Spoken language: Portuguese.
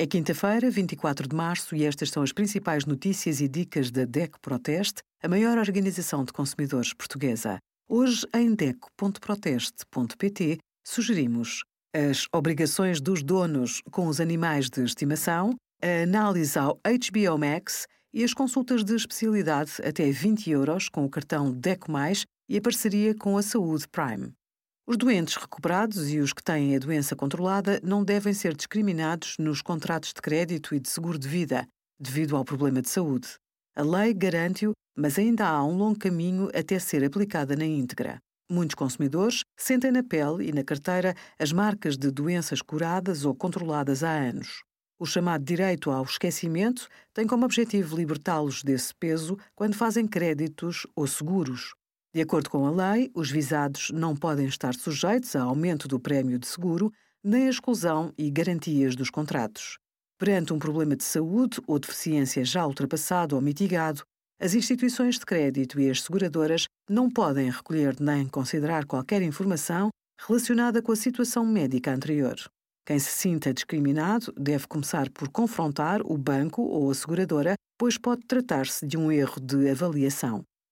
É quinta-feira, 24 de março, e estas são as principais notícias e dicas da DEC Proteste, a maior organização de consumidores portuguesa. Hoje, em DEC.proteste.pt, sugerimos as obrigações dos donos com os animais de estimação, a análise ao HBO Max e as consultas de especialidade até 20 euros com o cartão DECO+, e a parceria com a Saúde Prime. Os doentes recuperados e os que têm a doença controlada não devem ser discriminados nos contratos de crédito e de seguro de vida, devido ao problema de saúde. A lei garante-o, mas ainda há um longo caminho até ser aplicada na íntegra. Muitos consumidores sentem na pele e na carteira as marcas de doenças curadas ou controladas há anos. O chamado direito ao esquecimento tem como objetivo libertá-los desse peso quando fazem créditos ou seguros. De acordo com a lei, os visados não podem estar sujeitos a aumento do prémio de seguro nem a exclusão e garantias dos contratos. Perante um problema de saúde ou deficiência já ultrapassado ou mitigado, as instituições de crédito e as seguradoras não podem recolher nem considerar qualquer informação relacionada com a situação médica anterior. Quem se sinta discriminado deve começar por confrontar o banco ou a seguradora, pois pode tratar-se de um erro de avaliação.